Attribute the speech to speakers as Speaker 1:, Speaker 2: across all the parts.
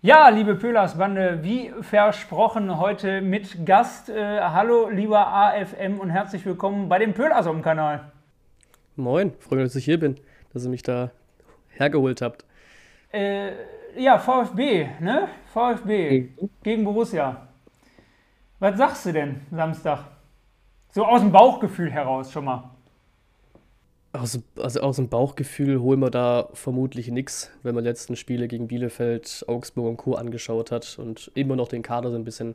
Speaker 1: Ja, liebe Pölersbande, wie versprochen heute mit Gast. Äh, hallo, lieber AFM und herzlich willkommen bei dem Pölersom-Kanal.
Speaker 2: Moin, freue mich, dass ich hier bin, dass ihr mich da hergeholt habt.
Speaker 1: Äh, ja, VfB, ne? VfB mhm. gegen Borussia. Was sagst du denn Samstag? So aus dem Bauchgefühl heraus schon mal.
Speaker 2: Aus, also aus dem Bauchgefühl holen wir da vermutlich nichts, wenn man die letzten Spiele gegen Bielefeld, Augsburg und Co. angeschaut hat und immer noch den Kader so ein bisschen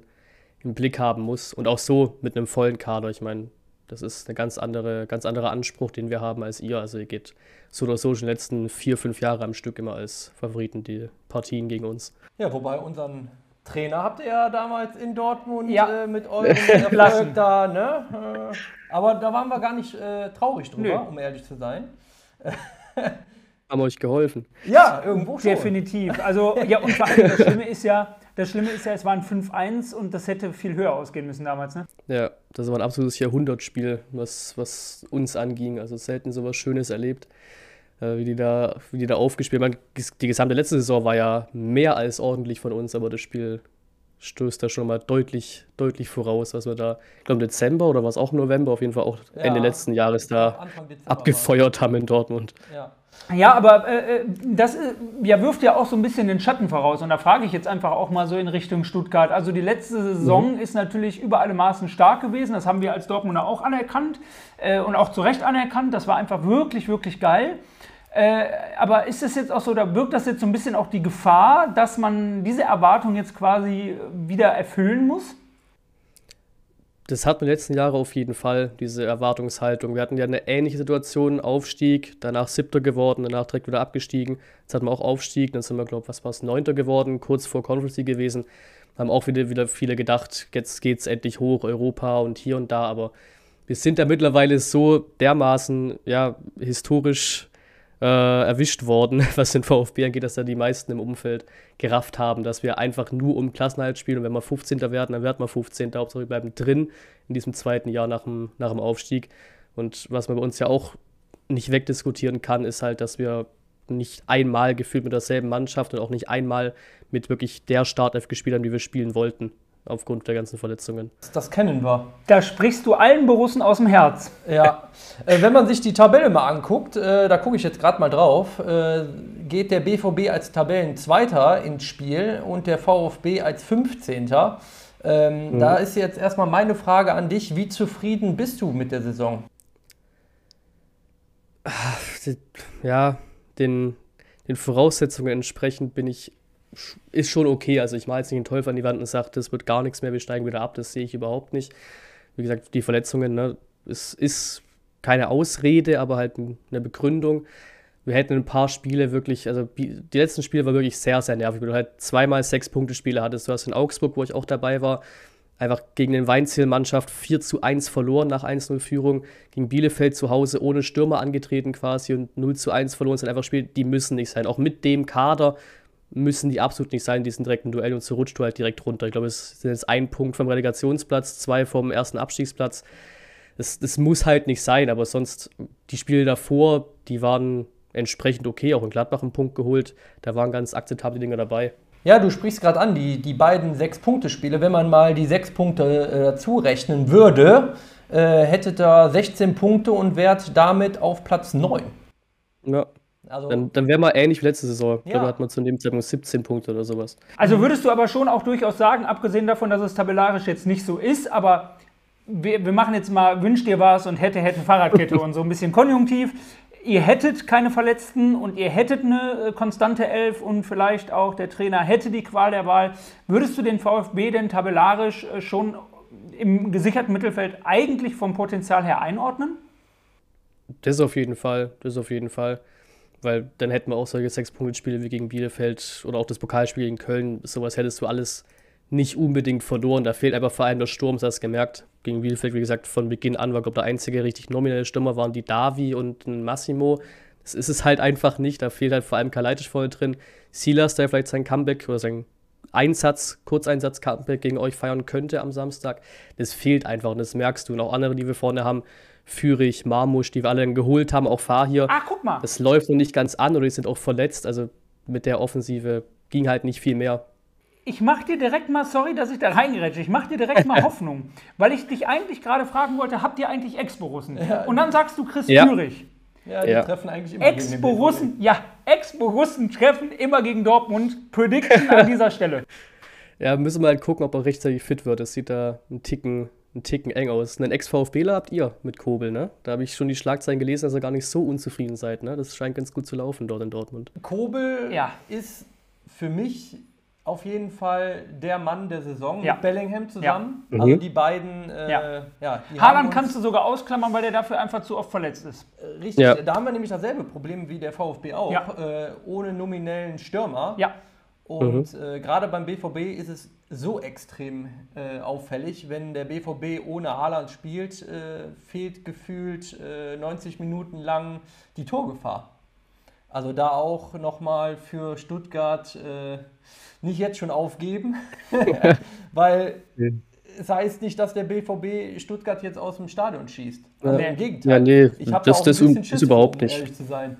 Speaker 2: im Blick haben muss. Und auch so mit einem vollen Kader. Ich meine, das ist ein ganz, andere, ganz anderer Anspruch, den wir haben als ihr. Also ihr geht so oder so schon die letzten vier, fünf Jahre am Stück immer als Favoriten die Partien gegen uns.
Speaker 3: Ja, wobei unseren Trainer habt ihr ja damals in Dortmund ja. äh, mit eurem Erfolg da, ne? Äh, aber da waren wir gar nicht äh, traurig drüber, Nö. um ehrlich zu sein.
Speaker 2: Haben euch geholfen.
Speaker 1: Ja, irgendwo schon. Definitiv. Also, ja, und vor allem das Schlimme ist ja, das Schlimme ist ja, es waren 5-1 und das hätte viel höher ausgehen müssen damals, ne?
Speaker 2: Ja, das war ein absolutes Jahrhundertspiel, was, was uns anging. Also selten so was Schönes erlebt. Äh, wie die da, wie die da aufgespielt haben. Die gesamte letzte Saison war ja mehr als ordentlich von uns, aber das Spiel stößt da schon mal deutlich, deutlich voraus, was wir da, ich glaube im Dezember oder war es auch im November, auf jeden Fall auch ja, Ende letzten Jahres da abgefeuert haben in Dortmund.
Speaker 1: Ja. Ja, aber äh, äh das äh, ja, wirft ja auch so ein bisschen den Schatten voraus. Und da frage ich jetzt einfach auch mal so in Richtung Stuttgart. Also die letzte Saison mhm. ist natürlich über alle Maßen stark gewesen. Das haben wir als Dortmunder auch anerkannt äh, und auch zu Recht anerkannt. Das war einfach wirklich, wirklich geil. Äh, aber ist es jetzt auch so, da wirkt das jetzt so ein bisschen auch die Gefahr, dass man diese Erwartung jetzt quasi wieder erfüllen muss?
Speaker 2: Das hat in den letzten Jahren auf jeden Fall, diese Erwartungshaltung. Wir hatten ja eine ähnliche Situation, Aufstieg, danach Siebter geworden, danach direkt wieder abgestiegen. Jetzt hatten wir auch Aufstieg, dann sind wir, glaube ich, was war es, Neunter geworden, kurz vor Conference League gewesen. Haben auch wieder, wieder viele gedacht, jetzt geht es endlich hoch, Europa und hier und da, aber wir sind da mittlerweile so dermaßen, ja, historisch äh, erwischt worden, was den VfB angeht, dass da die meisten im Umfeld gerafft haben, dass wir einfach nur um Klassenhalt spielen und wenn wir 15. werden, dann werden wir 15. Hauptsache wir bleiben drin in diesem zweiten Jahr nach dem, nach dem Aufstieg. Und was man bei uns ja auch nicht wegdiskutieren kann, ist halt, dass wir nicht einmal gefühlt mit derselben Mannschaft und auch nicht einmal mit wirklich der Startelf gespielt haben, die wir spielen wollten aufgrund der ganzen Verletzungen.
Speaker 3: Das kennen wir.
Speaker 1: Da sprichst du allen Borussen aus dem Herz.
Speaker 3: Ja, äh, wenn man sich die Tabelle mal anguckt, äh, da gucke ich jetzt gerade mal drauf, äh, geht der BVB als Tabellenzweiter ins Spiel und der VfB als 15. Ähm, mhm. Da ist jetzt erstmal meine Frage an dich, wie zufrieden bist du mit der Saison?
Speaker 2: Ja, den, den Voraussetzungen entsprechend bin ich ist schon okay. Also ich mache jetzt nicht einen Teufel an die Wand und sage, das wird gar nichts mehr, wir steigen wieder ab. Das sehe ich überhaupt nicht. Wie gesagt, die Verletzungen, ne, es ist keine Ausrede, aber halt eine Begründung. Wir hätten ein paar Spiele wirklich, also die letzten Spiele waren wirklich sehr, sehr nervig, weil du halt zweimal sechs Punkte Spiele hattest. Du hast in Augsburg, wo ich auch dabei war, einfach gegen den Weinziel-Mannschaft 4 zu 1 verloren nach 1-0-Führung. Gegen Bielefeld zu Hause ohne Stürmer angetreten quasi und 0 zu 1 verloren. Sind einfach Spiele, die müssen nicht sein. Auch mit dem Kader müssen die absolut nicht sein, diesen direkten Duell und so rutscht du halt direkt runter. Ich glaube, es sind jetzt ein Punkt vom Relegationsplatz, zwei vom ersten Abstiegsplatz. Das, das muss halt nicht sein, aber sonst, die Spiele davor, die waren entsprechend okay, auch in Gladbach einen Punkt geholt. Da waren ganz akzeptable Dinge dabei.
Speaker 3: Ja, du sprichst gerade an, die, die beiden Sechs-Punkte-Spiele. Wenn man mal die sechs Punkte äh, dazu rechnen würde, äh, hätte da 16 Punkte und wärt damit auf Platz 9.
Speaker 2: Ja, also dann, dann wäre mal ähnlich wie letzte Saison. Ja. Da hat man zu dem Zeitpunkt 17 Punkte oder sowas.
Speaker 1: Also würdest du aber schon auch durchaus sagen, abgesehen davon, dass es tabellarisch jetzt nicht so ist, aber wir, wir machen jetzt mal Wünsch dir was und hätte, hätte Fahrradkette und so ein bisschen konjunktiv. Ihr hättet keine Verletzten und ihr hättet eine äh, konstante Elf und vielleicht auch der Trainer hätte die Qual der Wahl. Würdest du den VfB denn tabellarisch äh, schon im gesicherten Mittelfeld eigentlich vom Potenzial her einordnen?
Speaker 2: Das auf jeden Fall. Das auf jeden Fall weil dann hätten wir auch solche Sechs-Punkte-Spiele wie gegen Bielefeld oder auch das Pokalspiel gegen Köln. Sowas hättest du alles nicht unbedingt verloren. Da fehlt einfach vor allem der Sturm, das hast du gemerkt. Gegen Bielefeld, wie gesagt, von Beginn an war, glaube der einzige richtig nominelle Stürmer waren die Davi und ein Massimo. Das ist es halt einfach nicht. Da fehlt halt vor allem Kalajdzic vorne drin. Silas, der vielleicht sein Comeback oder sein Einsatz, Kurzeinsatz Comeback gegen euch feiern könnte am Samstag. Das fehlt einfach und das merkst du. Und auch andere, die wir vorne haben, Fürich, Marmusch, die wir alle dann geholt haben, auch Fahr hier.
Speaker 1: Ach, guck mal.
Speaker 2: Das läuft noch nicht ganz an oder die sind auch verletzt. Also mit der Offensive ging halt nicht viel mehr.
Speaker 1: ich mache dir direkt mal, sorry, dass ich da reingerätsche, ich mache dir direkt mal Hoffnung, weil ich dich eigentlich gerade fragen wollte, habt ihr eigentlich Ex-Borussen?
Speaker 3: Ja.
Speaker 1: Und dann sagst du Chris
Speaker 2: Ja.
Speaker 1: Führig.
Speaker 3: Ja, die
Speaker 2: Ja.
Speaker 3: treffen eigentlich immer
Speaker 1: Ex-Borussen, ja, Ex-Borussen treffen immer gegen Dortmund. Prediction an dieser Stelle.
Speaker 2: Ja, müssen wir halt gucken, ob er rechtzeitig fit wird. Das sieht da einen Ticken, einen Ticken eng aus. Einen Ex-VfBler habt ihr mit Kobel, ne? Da habe ich schon die Schlagzeilen gelesen, dass ihr gar nicht so unzufrieden seid, ne? Das scheint ganz gut zu laufen dort in Dortmund.
Speaker 3: Kobel
Speaker 1: Ja.
Speaker 3: ist für mich auf jeden Fall der Mann der Saison
Speaker 1: Ja.
Speaker 3: mit Bellingham zusammen.
Speaker 2: Ja.
Speaker 3: Also
Speaker 2: Mhm.
Speaker 3: die beiden, äh,
Speaker 1: Ja.
Speaker 3: ja.
Speaker 1: Haaland kannst du sogar ausklammern, weil der dafür einfach zu oft verletzt ist.
Speaker 3: Richtig,
Speaker 2: Ja.
Speaker 3: da haben wir nämlich dasselbe Problem wie der VfB auch,
Speaker 1: Ja.
Speaker 3: äh, ohne nominellen Stürmer.
Speaker 1: Ja,
Speaker 3: Und äh, gerade beim BVB ist es so extrem äh, auffällig, wenn der BVB ohne Haaland spielt, äh, fehlt gefühlt äh, 90 Minuten lang die Torgefahr. Also da auch nochmal für Stuttgart äh, nicht jetzt schon aufgeben, weil es heißt nicht, dass der BVB Stuttgart jetzt aus dem Stadion schießt. Also
Speaker 1: Ja.
Speaker 3: Im Gegenteil.
Speaker 2: Ja, nee,
Speaker 3: ich habe
Speaker 2: das-
Speaker 3: da auch
Speaker 2: das
Speaker 3: ein bisschen
Speaker 2: ist
Speaker 3: Schiss
Speaker 2: überhaupt
Speaker 3: um
Speaker 2: nicht.
Speaker 3: zu sein.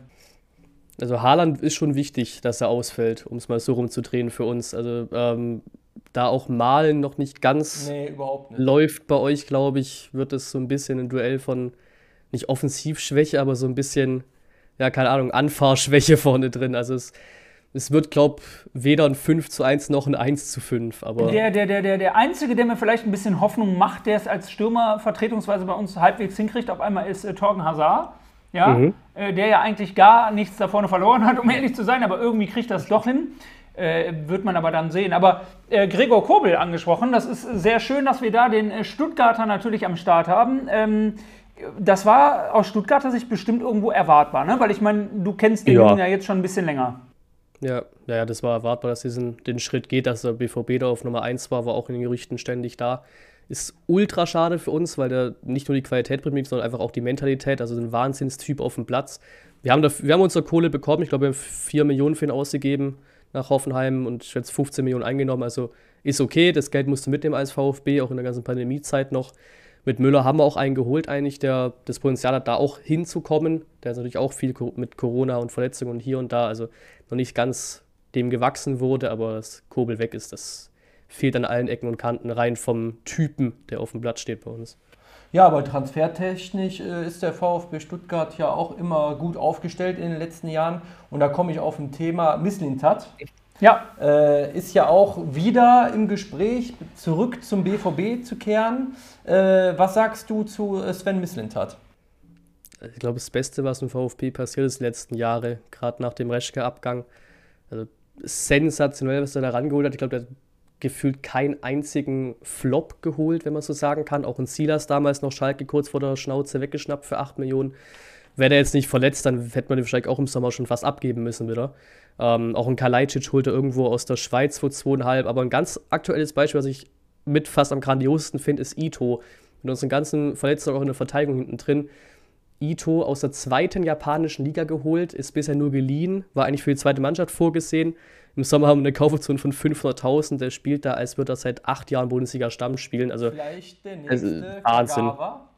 Speaker 2: Also Haaland ist schon wichtig, dass er ausfällt, um es mal so rumzudrehen für uns. Also ähm, da auch Malen noch nicht ganz
Speaker 3: Nee, nicht.
Speaker 2: läuft bei euch, glaube ich, wird es so ein bisschen ein Duell von nicht Offensivschwäche, aber so ein bisschen, ja, keine Ahnung, Anfahrschwäche vorne drin. Also es, es wird, glaube ich, weder ein 5 zu 1 noch ein 1 zu 5. Aber
Speaker 1: Der, der, der, der, der Einzige, der mir vielleicht ein bisschen Hoffnung macht, der es als Stürmer vertretungsweise bei uns halbwegs hinkriegt, auf einmal ist äh, Torgen Hazard. Ja,
Speaker 2: Mhm.
Speaker 1: äh, der ja eigentlich gar nichts da vorne verloren hat, um ehrlich zu sein, aber irgendwie kriegt das doch hin. Äh, wird man aber dann sehen. Aber äh, Gregor Kobel angesprochen, das ist sehr schön, dass wir da den äh, Stuttgarter natürlich am Start haben. Ähm, das war aus Stuttgarter Sicht bestimmt irgendwo erwartbar, ne? weil ich meine, du kennst den
Speaker 2: Ja.
Speaker 1: Jungen ja jetzt schon ein bisschen länger.
Speaker 2: Ja, ja, ja, das war erwartbar, dass diesen den Schritt geht, dass der BVB da auf Nummer 1 war, war auch in den Gerüchten ständig da. Ist ultra schade für uns, weil der nicht nur die Qualität bringt, sondern einfach auch die Mentalität, also ein Wahnsinnstyp auf dem Platz. Wir haben, dafür, wir haben unsere Kohle bekommen, ich glaube, wir haben 4 Millionen für ihn ausgegeben nach Hoffenheim und jetzt 15 Millionen eingenommen, also ist okay, das Geld musst du mitnehmen als VfB, auch in der ganzen Pandemiezeit noch. Mit Müller haben wir auch einen geholt, eigentlich, der das Potenzial hat, da auch hinzukommen. Der ist natürlich auch viel mit Corona und Verletzungen und hier und da, also noch nicht ganz dem gewachsen wurde, aber das Kobel weg ist, das fehlt an allen Ecken und Kanten rein vom Typen, der auf dem Blatt steht bei uns.
Speaker 3: Ja, aber transfertechnisch äh, ist der VfB Stuttgart ja auch immer gut aufgestellt in den letzten Jahren. Und da komme ich auf ein Thema Misslintat.
Speaker 1: Ja,
Speaker 3: Äh, ist ja auch wieder im Gespräch, zurück zum BVB zu kehren. Äh, was sagst du zu äh, Sven Misslintat?
Speaker 2: Ich glaube, das Beste, was im VfB passiert ist die letzten Jahre, gerade nach dem Reschke-Abgang, also sensationell, was er da rangeholt hat. Ich glaube, der hat gefühlt keinen einzigen Flop geholt, wenn man so sagen kann. Auch ein Silas damals noch Schalke kurz vor der Schnauze weggeschnappt für 8 Millionen. Wäre der jetzt nicht verletzt, dann hätte man den wahrscheinlich auch im Sommer schon fast abgeben müssen wieder. Ähm, auch ein Kalajdzic holte irgendwo aus der Schweiz vor 2,5. Aber ein ganz aktuelles Beispiel, was ich mit fast am grandiosesten finde, ist Ito. Mit unseren ganzen Verletzungen auch in der Verteidigung hinten drin. Ito aus der zweiten japanischen Liga geholt, ist bisher nur geliehen, war eigentlich für die zweite Mannschaft vorgesehen. Im Sommer haben wir eine Kaufoption von 500.000. Der spielt da, als würde er seit acht Jahren Bundesliga-Stamm spielen. Also
Speaker 3: Vielleicht der
Speaker 2: Also,
Speaker 3: nächste
Speaker 2: Wahnsinn.
Speaker 3: Kagawa?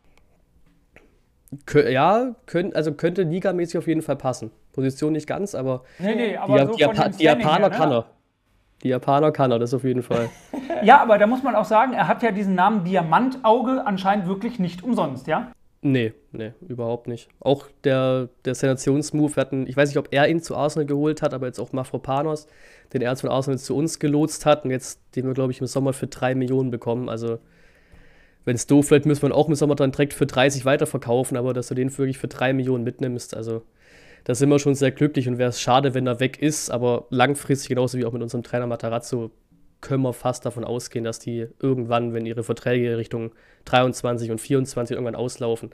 Speaker 2: Ja, könnt, also könnte ligamäßig auf jeden Fall passen. Position nicht ganz, aber
Speaker 1: nee, nee,
Speaker 2: die,
Speaker 1: aber so
Speaker 2: die, Japa die Japaner
Speaker 1: her, ne?
Speaker 2: kann er. Die Japaner kann er, das auf jeden Fall.
Speaker 1: Ja, aber da muss man auch sagen, er hat ja diesen Namen Diamantauge anscheinend wirklich nicht umsonst, ja?
Speaker 2: Nee, nee, überhaupt nicht. Auch der, der Sensationsmove, wir hatten, ich weiß nicht, ob er ihn zu Arsenal geholt hat, aber jetzt auch Mafropanos, den er von Arsenal zu uns gelotst hat und jetzt, den wir, glaube ich, im Sommer für 3 Millionen bekommen. Also, wenn es doof wird, müssen wir ihn auch im Sommer dann direkt für 30 weiterverkaufen, aber dass du den wirklich für 3 Millionen mitnimmst, also, da sind wir schon sehr glücklich und wäre es schade, wenn er weg ist, aber langfristig, genauso wie auch mit unserem Trainer Matarazzo, können wir fast davon ausgehen, dass die irgendwann, wenn ihre Verträge Richtung 23 und 24 irgendwann auslaufen,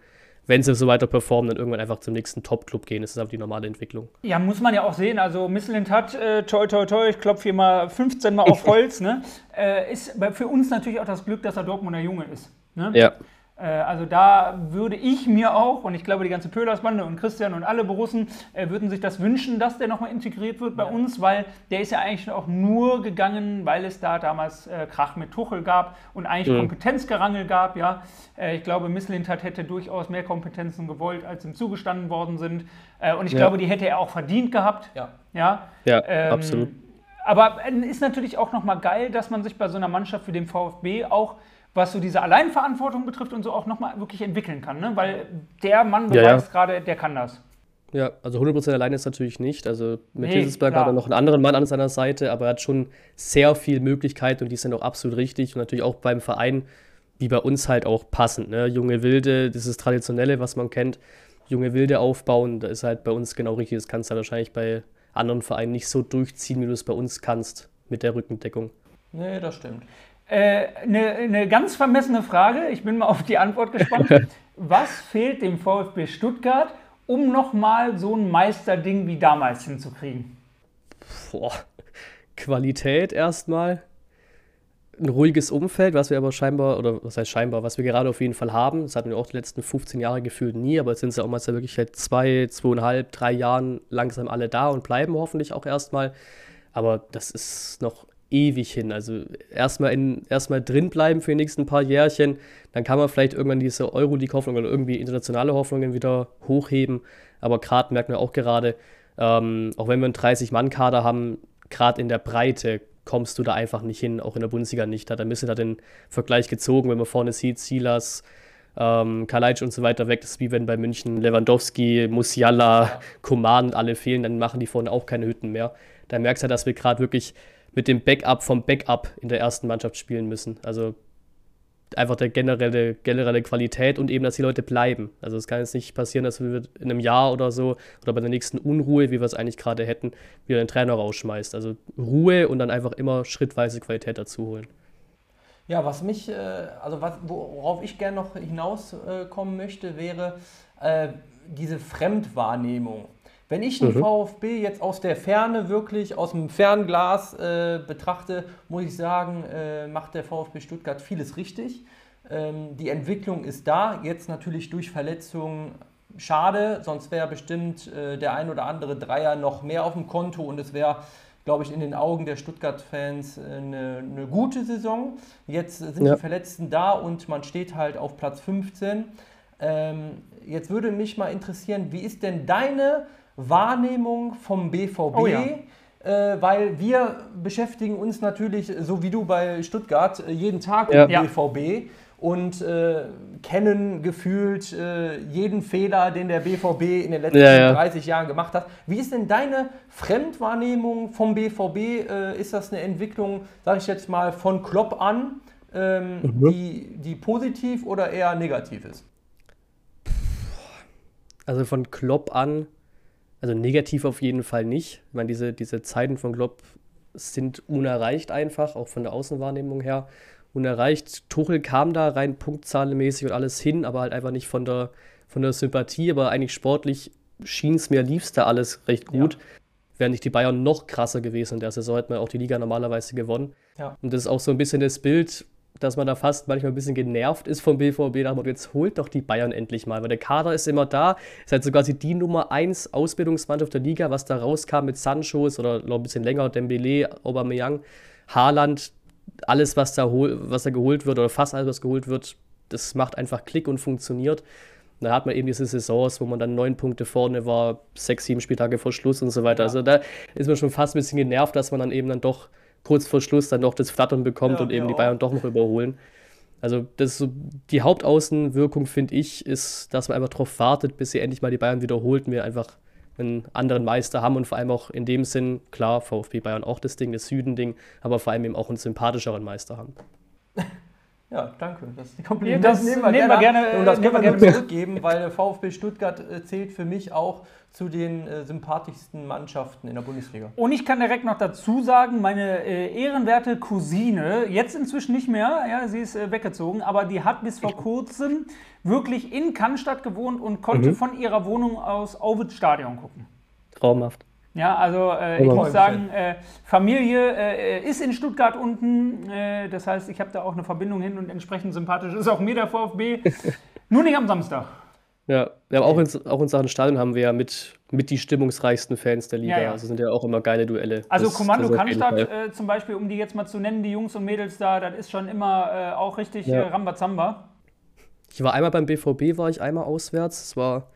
Speaker 2: wenn sie so weiter performen, dann irgendwann einfach zum nächsten Top-Club gehen. Das ist aber die normale Entwicklung.
Speaker 1: Ja, muss man ja auch sehen. Also Missland hat, äh, toi, toi, toi, ich klopfe hier mal 15 Mal auf Holz, ne? Äh, ist für uns natürlich auch das Glück, dass er Dortmunder Junge ist. Ne?
Speaker 2: Ja.
Speaker 1: Äh, also da würde ich mir auch, und ich glaube die ganze Pölersbande und Christian und alle Borussen äh, würden sich das wünschen, dass der nochmal integriert wird bei uns, weil der ist ja eigentlich auch nur gegangen, weil es da damals äh, Krach mit Tuchel gab und eigentlich Kompetenzgerangel gab. Ja, äh, Ich glaube, Misslintat hätte durchaus mehr Kompetenzen gewollt, als ihm zugestanden worden sind. Äh, und ich
Speaker 2: Ja.
Speaker 1: glaube, die hätte er auch verdient gehabt.
Speaker 3: Ja.
Speaker 1: Ja,
Speaker 2: Ja,
Speaker 1: Ähm,
Speaker 2: absolut.
Speaker 1: Aber äh, ist natürlich auch nochmal geil, dass man sich bei so einer Mannschaft wie dem VfB auch, was so diese Alleinverantwortung betrifft und so, auch nochmal wirklich entwickeln kann. Ne? Weil der Mann beweist ja, ja. gerade, der kann das.
Speaker 2: Ja, also 100% alleine ist natürlich nicht. Also mit nee, Hitzelsberg hat er noch einen anderen Mann an seiner Seite, aber er hat schon sehr viel Möglichkeiten und die sind auch absolut richtig und natürlich auch beim Verein, wie bei uns halt auch passend. Ne? Junge Wilde, das ist Traditionelle, was man kennt. Junge Wilde aufbauen, da ist halt bei uns genau richtig. Das kannst du wahrscheinlich bei anderen Vereinen nicht so durchziehen, wie du es bei uns kannst mit der Rückendeckung.
Speaker 3: Nee, das stimmt.
Speaker 1: Eine äh, ne ganz vermessene Frage, ich bin mal auf die Antwort gespannt. Was fehlt dem VfB Stuttgart, um nochmal so ein Meisterding wie damals hinzukriegen?
Speaker 2: Boah. Qualität erstmal. Ein ruhiges Umfeld, was wir aber scheinbar, oder was heißt scheinbar, was wir gerade auf jeden Fall haben. Das hatten wir auch die letzten 15 Jahre gefühlt nie, aber jetzt sind sie auch mal wirklich seit zwei, zweieinhalb, drei Jahren langsam alle da und bleiben hoffentlich auch erstmal. Aber das ist noch ewig hin. Also erstmal, erstmal drin bleiben für die nächsten paar Jährchen, dann kann man vielleicht irgendwann diese Euroleague-Hoffnung oder irgendwie internationale Hoffnungen wieder hochheben. Aber gerade merken wir auch gerade, ähm, auch wenn wir einen 30-Mann-Kader haben, gerade in der Breite kommst du da einfach nicht hin, auch in der Bundesliga nicht. Da hat ein bisschen da den Vergleich gezogen, wenn man vorne sieht, Silas, ähm, Kalajdzic und so weiter weg. Das ist wie wenn bei München Lewandowski, Musiala, Koman alle fehlen, dann machen die vorne auch keine Hütten mehr. Da merkst du dass wir gerade wirklich mit dem Backup vom Backup in der ersten Mannschaft spielen müssen. Also einfach der generelle, generelle Qualität und eben, dass die Leute bleiben. Also es kann jetzt nicht passieren, dass wir in einem Jahr oder so oder bei der nächsten Unruhe, wie wir es eigentlich gerade hätten, wieder den Trainer rausschmeißt. Also Ruhe und dann einfach immer schrittweise Qualität dazu holen.
Speaker 3: Ja, was mich, äh, also was, worauf ich gerne noch hinauskommen möchte, wäre äh, diese Fremdwahrnehmung. Wenn ich den mhm. VfB jetzt aus der Ferne wirklich, aus dem Fernglas äh, betrachte, muss ich sagen, äh, macht der VfB Stuttgart vieles richtig. Ähm, die Entwicklung ist da, jetzt natürlich durch Verletzungen schade, sonst wäre bestimmt äh, der ein oder andere Dreier noch mehr auf dem Konto und es wäre, glaube ich, in den Augen der Stuttgart-Fans eine, eine, gute Saison. Jetzt sind ja. die Verletzten da und man steht halt auf Platz 15. Ähm, jetzt würde mich mal interessieren, wie ist denn deine Wahrnehmung vom BVB. Oh ja. Äh, weil wir beschäftigen uns natürlich, so wie du bei Stuttgart, äh, jeden Tag ja. mit BVB und äh, kennen gefühlt äh, jeden Fehler, den der BVB in den letzten ja, ja. 30 Jahren gemacht hat. Wie ist denn deine Fremdwahrnehmung vom BVB? Äh, ist das eine Entwicklung, sage ich jetzt mal, von Klopp an, ähm, mhm. die, die positiv oder eher negativ ist?
Speaker 2: Also von Klopp an also negativ auf jeden Fall nicht. Ich meine, diese, diese Zeiten von Klopp sind unerreicht einfach, auch von der Außenwahrnehmung her. Unerreicht. Tuchel kam da rein punktzahlenmäßig und alles hin, aber halt einfach nicht von der, von der Sympathie, aber eigentlich sportlich schien es mir liebst da alles recht gut. Ja. Wären nicht die Bayern noch krasser gewesen in der Saison, hätten wir auch die Liga normalerweise gewonnen. Ja. Und das ist auch so ein bisschen das Bild, dass man da fast manchmal ein bisschen genervt ist vom BVB. Da jetzt holt doch die Bayern endlich mal, weil der Kader ist immer da. Ist halt so quasi die Nummer 1 Ausbildungsmannschaft der Liga, was da rauskam mit Sanchos oder noch ein bisschen länger, Dembele, Aubameyang, Haaland. Alles, was da, was da geholt wird oder fast alles, was geholt wird, das macht einfach Klick und funktioniert. Da hat man eben diese Saisons, wo man dann neun Punkte vorne war, sechs, sieben Spieltage vor Schluss und so weiter. Ja. Also da ist man schon fast ein bisschen genervt, dass man dann eben dann doch kurz vor Schluss dann noch das Flattern bekommt ja, und eben die Bayern doch noch überholen. Also das so, die Hauptaußenwirkung, finde ich, ist, dass man einfach darauf wartet, bis sie endlich mal die Bayern wiederholt und wir einfach einen anderen Meister haben und vor allem auch in dem Sinn, klar, VfB Bayern auch das Ding, das Süden-Ding, aber vor allem eben auch einen sympathischeren Meister haben.
Speaker 3: Ja, danke. Das, die Komplimente das nehmen wir, nehmen gerne, gerne, und das können wir gerne zurückgeben, weil der VfB Stuttgart äh, zählt für mich auch zu den äh, sympathischsten Mannschaften in der Bundesliga.
Speaker 1: Und ich kann direkt noch dazu sagen, meine äh, ehrenwerte Cousine, jetzt inzwischen nicht mehr, ja, sie ist äh, weggezogen, aber die hat bis vor kurzem wirklich in Cannstatt gewohnt und konnte mhm. von ihrer Wohnung aus Ovid Stadion gucken.
Speaker 2: Traumhaft.
Speaker 1: Ja, also äh, ich muss sagen, äh, Familie äh, ist in Stuttgart unten. Äh, das heißt, ich habe da auch eine Verbindung hin und entsprechend sympathisch ist auch mir der VfB. Nur nicht am Samstag.
Speaker 2: Ja, haben auch in, auch in Sachen Stadion haben wir ja mit, mit die stimmungsreichsten Fans der Liga. Ja, ja. Also sind ja auch immer geile Duelle.
Speaker 1: Also das, Kommando das Cannstatt äh, zum Beispiel, um die jetzt mal zu nennen, die Jungs und Mädels da, das ist schon immer äh, auch richtig ja. Rambazamba.
Speaker 2: Ich war einmal beim BVB, war ich einmal auswärts. Es war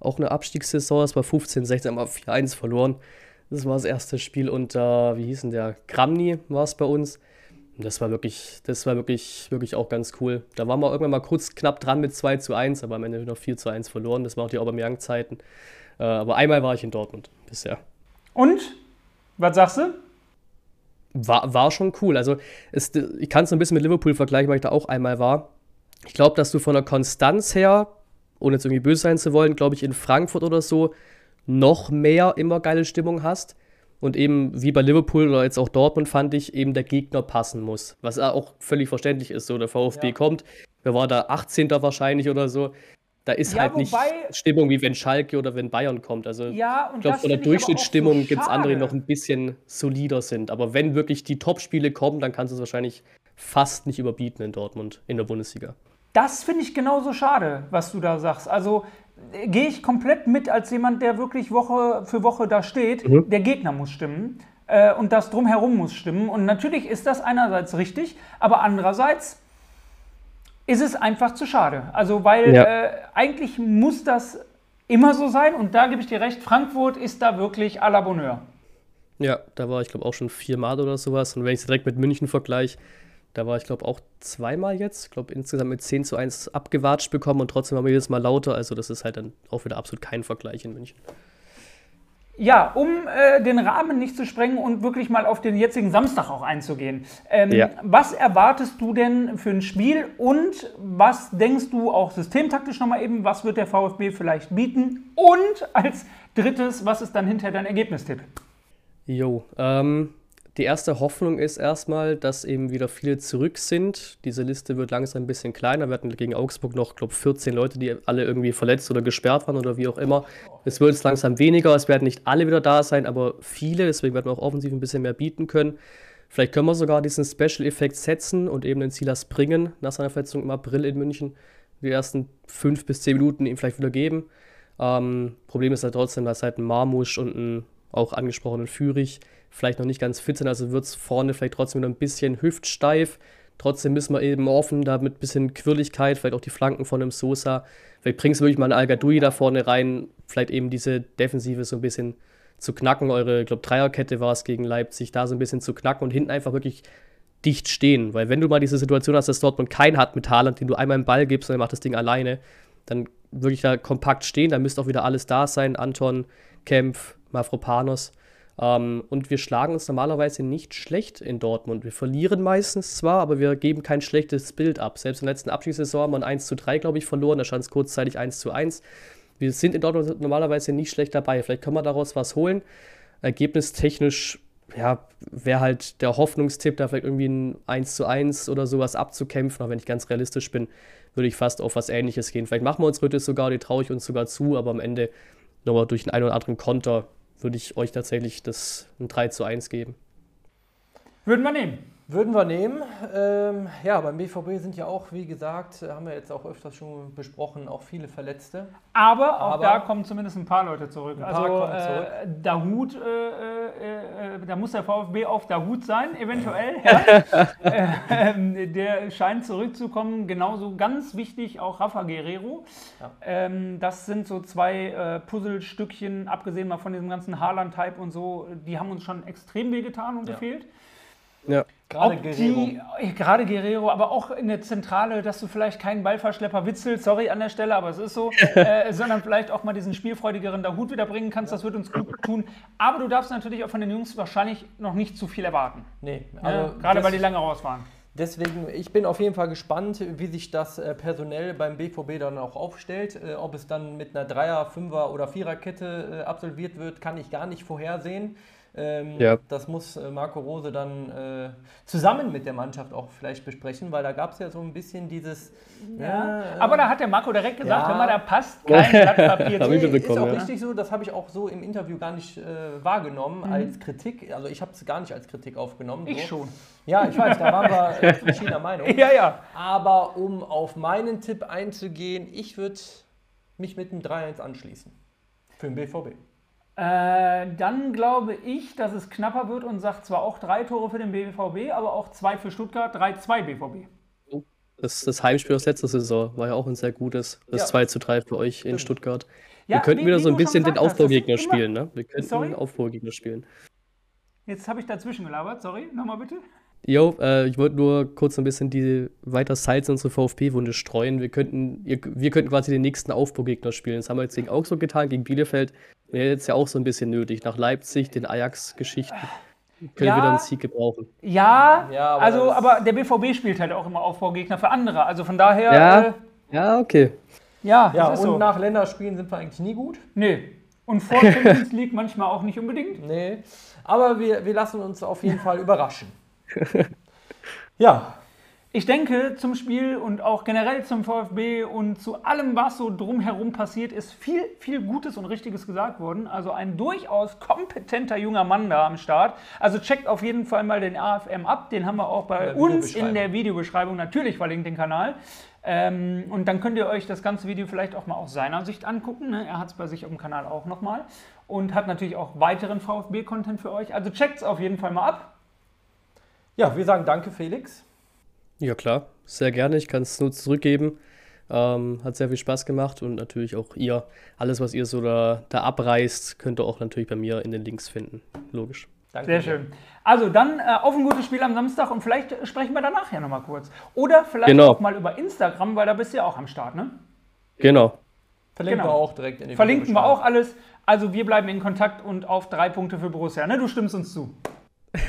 Speaker 2: auch eine Abstiegssaison, es war 15, 16, haben wir 4-1 verloren. Das war das erste Spiel unter, wie hieß denn der? Gramny war es bei uns. Und das war wirklich, das war wirklich, wirklich auch ganz cool. Da waren wir irgendwann mal kurz knapp dran mit 2 zu 1, aber am Ende noch 4 zu 1 verloren. Das war auch die Aubameyang-Zeiten. Äh, aber einmal war ich in Dortmund bisher.
Speaker 1: Und? Was sagst du?
Speaker 2: War, war schon cool. Also es, ich kann es ein bisschen mit Liverpool vergleichen, weil ich da auch einmal war. Ich glaube, dass du von der Konstanz her, ohne jetzt irgendwie böse sein zu wollen, glaube ich, in Frankfurt oder so noch mehr immer geile Stimmung hast. Und eben wie bei Liverpool oder jetzt auch Dortmund fand ich, eben der Gegner passen muss. Was auch völlig verständlich ist. So, der VfB ja. kommt, wer war da 18. wahrscheinlich oder so. Da ist ja, halt nicht Stimmung wie wenn Schalke oder wenn Bayern kommt. Also
Speaker 1: ja,
Speaker 2: ich glaube, von der Durchschnittsstimmung so gibt es andere, die noch ein bisschen solider sind. Aber wenn wirklich die Top-Spiele kommen, dann kannst du es wahrscheinlich fast nicht überbieten in Dortmund in der Bundesliga.
Speaker 1: Das finde ich genauso schade, was du da sagst. Also gehe ich komplett mit als jemand, der wirklich Woche für Woche da steht. Mhm. Der Gegner muss stimmen äh, und das drumherum muss stimmen. Und natürlich ist das einerseits richtig, aber andererseits ist es einfach zu schade. Also, weil ja. äh, eigentlich muss das immer so sein und da gebe ich dir recht, Frankfurt ist da wirklich à la Bonheur.
Speaker 2: Ja, da war ich glaube auch schon viermal oder sowas. Und wenn ich es direkt mit München vergleiche, da war ich, glaube auch zweimal jetzt. Ich glaube, insgesamt mit 10 zu 1 abgewatscht bekommen und trotzdem waren wir jedes Mal lauter. Also, das ist halt dann auch wieder absolut kein Vergleich in München.
Speaker 1: Ja, um äh, den Rahmen nicht zu sprengen und wirklich mal auf den jetzigen Samstag auch einzugehen. Ähm, ja. Was erwartest du denn für ein Spiel und was denkst du auch systemtaktisch nochmal eben, was wird der VfB vielleicht bieten? Und als drittes, was ist dann hinterher dein Ergebnistipp?
Speaker 2: Jo, ähm, die erste Hoffnung ist erstmal, dass eben wieder viele zurück sind. Diese Liste wird langsam ein bisschen kleiner. Wir hatten gegen Augsburg noch, glaube ich, 14 Leute, die alle irgendwie verletzt oder gesperrt waren oder wie auch immer. Es wird jetzt langsam weniger. Es werden nicht alle wieder da sein, aber viele. Deswegen werden wir auch offensiv ein bisschen mehr bieten können. Vielleicht können wir sogar diesen Special-Effekt setzen und eben den Silas bringen nach seiner Verletzung im April in München. Die ersten fünf bis zehn Minuten ihm vielleicht wieder geben. Ähm, Problem ist halt trotzdem, dass halt ein Marmusch und ein auch angesprochenen Führig vielleicht noch nicht ganz fit sind, also wird es vorne vielleicht trotzdem wieder ein bisschen hüftsteif. Trotzdem müssen wir eben offen, da mit ein bisschen Quirligkeit, vielleicht auch die Flanken von einem Sosa. Vielleicht bringst du wirklich mal einen Al da vorne rein, vielleicht eben diese Defensive so ein bisschen zu knacken. Eure, ich glaube, Dreierkette war es gegen Leipzig, da so ein bisschen zu knacken und hinten einfach wirklich dicht stehen. Weil wenn du mal diese Situation hast, dass Dortmund keinen hat mit Haaland, den du einmal im Ball gibst und er macht das Ding alleine, dann wirklich da kompakt stehen, dann müsste auch wieder alles da sein. Anton, Kempf, Mafropanos. Ähm, und wir schlagen uns normalerweise nicht schlecht in Dortmund. Wir verlieren meistens zwar, aber wir geben kein schlechtes Bild ab. Selbst in der letzten Abschiedssaison haben wir ein 1 zu 3, glaube ich, verloren. Da stand es kurzzeitig 1 zu 1. Wir sind in Dortmund normalerweise nicht schlecht dabei. Vielleicht können wir daraus was holen. Ergebnistechnisch ja, wäre halt der Hoffnungstipp, da vielleicht irgendwie ein 1 zu 1 oder sowas abzukämpfen. Aber wenn ich ganz realistisch bin, würde ich fast auf was Ähnliches gehen. Vielleicht machen wir uns heute sogar, die traue ich uns sogar zu, aber am Ende nochmal durch einen, einen oder anderen Konter würde ich euch tatsächlich das ein 3 zu 1 geben.
Speaker 1: Würden wir nehmen.
Speaker 3: Würden wir nehmen. Ähm, ja, beim BVB sind ja auch, wie gesagt, haben wir jetzt auch öfters schon besprochen, auch viele Verletzte.
Speaker 1: Aber auch Aber da kommen zumindest ein paar Leute zurück. also zurück. Äh, Dahut, äh, äh, äh, da muss der VfB auf Dahut sein, eventuell. Ja. Ähm, der scheint zurückzukommen. Genauso ganz wichtig auch Rafa Guerrero. Ja. Ähm, das sind so zwei äh, Puzzlestückchen, abgesehen mal von diesem ganzen Haaland-Type und so, die haben uns schon extrem wehgetan und gefehlt.
Speaker 2: Ja.
Speaker 1: Gerade Guerrero. Die, äh, gerade Guerrero, aber auch in der Zentrale, dass du vielleicht keinen Ballverschlepper witzelst, sorry an der Stelle, aber es ist so, äh, sondern vielleicht auch mal diesen spielfreudigeren Hut wieder bringen kannst, das wird uns gut tun. Aber du darfst natürlich auch von den Jungs wahrscheinlich noch nicht zu viel erwarten.
Speaker 3: Nee,
Speaker 1: also ja, gerade weil die lange raus waren.
Speaker 3: Deswegen, ich bin auf jeden Fall gespannt, wie sich das äh, personell beim BVB dann auch aufstellt. Äh, ob es dann mit einer Dreier-, Fünfer- oder Viererkette äh, absolviert wird, kann ich gar nicht vorhersehen. Ähm, ja. Das muss äh, Marco Rose dann äh, zusammen mit der Mannschaft auch vielleicht besprechen, weil da gab es ja so ein bisschen dieses.
Speaker 1: Ja. ja äh, Aber da hat der Marco direkt gesagt, ja. wenn man da passt, kein Blatt Papier.
Speaker 3: nee, ist auch richtig so, das habe ich auch so im Interview gar nicht äh, wahrgenommen mhm. als Kritik. Also ich habe es gar nicht als Kritik aufgenommen.
Speaker 1: Ich so. schon.
Speaker 3: Ja, ich weiß, da waren wir äh, verschiedener Meinung.
Speaker 1: Ja, ja.
Speaker 3: Aber um auf meinen Tipp einzugehen, ich würde mich mit einem 3-1 anschließen. Für den BVB.
Speaker 1: Äh, dann glaube ich, dass es knapper wird und sagt zwar auch drei Tore für den BVB, aber auch zwei für Stuttgart, 3-2 BVB.
Speaker 2: Das, das Heimspiel aus letzter Saison war ja auch ein sehr gutes. Das
Speaker 3: Ja.
Speaker 2: 2 zu 3 für euch in Stuttgart.
Speaker 1: Ja,
Speaker 2: wir könnten
Speaker 1: wie-
Speaker 2: wieder
Speaker 1: wie
Speaker 2: so ein bisschen den Aufbaugegner spielen, ne? Wir könnten
Speaker 1: Sorry?
Speaker 2: den Aufbaugegner spielen.
Speaker 1: Jetzt habe ich dazwischen gelabert, sorry, nochmal bitte.
Speaker 2: Jo, äh, ich wollte nur kurz ein bisschen die weiter Salz in unsere VfB-Wunde streuen. Wir könnten, wir könnten quasi den nächsten Aufbaugegner spielen. Das haben wir jetzt gegen Augsburg getan, gegen Bielefeld. Wäre jetzt ja auch so ein bisschen nötig. Nach Leipzig, den Ajax-Geschichten. Können
Speaker 1: Ja.
Speaker 2: wir dann einen Sieg gebrauchen.
Speaker 1: Ja,
Speaker 3: Ja, aber
Speaker 1: also, aber der BVB spielt halt auch immer Aufbaugegner für andere. Also von daher,
Speaker 2: Ja.
Speaker 1: äh,
Speaker 2: Ja, okay.
Speaker 1: ja,
Speaker 3: Ja,
Speaker 1: das
Speaker 3: und
Speaker 1: ist so.
Speaker 3: nach Länderspielen sind wir eigentlich nie gut.
Speaker 1: Nee. Und vor Champions League manchmal auch nicht unbedingt.
Speaker 3: Nee. Aber wir, wir lassen uns auf jeden Fall überraschen. Ja,
Speaker 1: Ich denke, zum Spiel und auch generell zum VfB und zu allem, was so drumherum passiert, ist viel, viel Gutes und Richtiges gesagt worden. Also ein durchaus kompetenter junger Mann da am Start. Also checkt auf jeden Fall mal den AFM ab. Den haben wir auch bei uns in der Videobeschreibung natürlich verlinkt, den Kanal. Ähm, und dann könnt ihr euch das ganze Video vielleicht auch mal aus seiner Sicht angucken. Ne? Er hat es bei sich auf dem Kanal auch nochmal. Und hat natürlich auch weiteren VfB-Content für euch. Also checkt es auf jeden Fall mal ab.
Speaker 3: ja, wir sagen danke, Felix.
Speaker 2: Ja, klar. Sehr gerne. Ich kann es nur zurückgeben. Ähm, hat sehr viel Spaß gemacht und natürlich auch ihr. Alles, was ihr so da, da abreißt, könnt ihr auch natürlich bei mir in den Links finden. Logisch.
Speaker 3: Danke
Speaker 1: Sehr schön. Also dann äh, auf ein gutes Spiel am Samstag und vielleicht äh, sprechen wir danach ja nochmal kurz. Oder vielleicht
Speaker 2: Genau.
Speaker 1: auch mal über Instagram, weil da bist du ja auch am Start, ne?
Speaker 2: Genau.
Speaker 3: Verlinken
Speaker 1: Genau.
Speaker 3: wir auch direkt in den
Speaker 1: Verlinken wir auch alles. Also wir bleiben in Kontakt und auf drei Punkte für Borussia, ne? Du stimmst uns zu.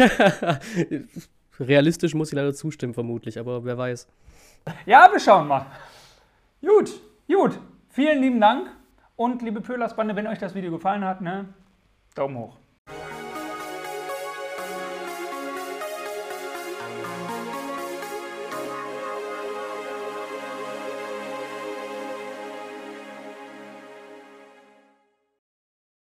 Speaker 2: Realistisch muss ich leider zustimmen, vermutlich, aber wer weiß.
Speaker 1: Ja, wir schauen mal.
Speaker 3: Gut.
Speaker 1: Gut, vielen lieben Dank und liebe Pölersbande, wenn euch das Video gefallen hat, ne? Daumen hoch.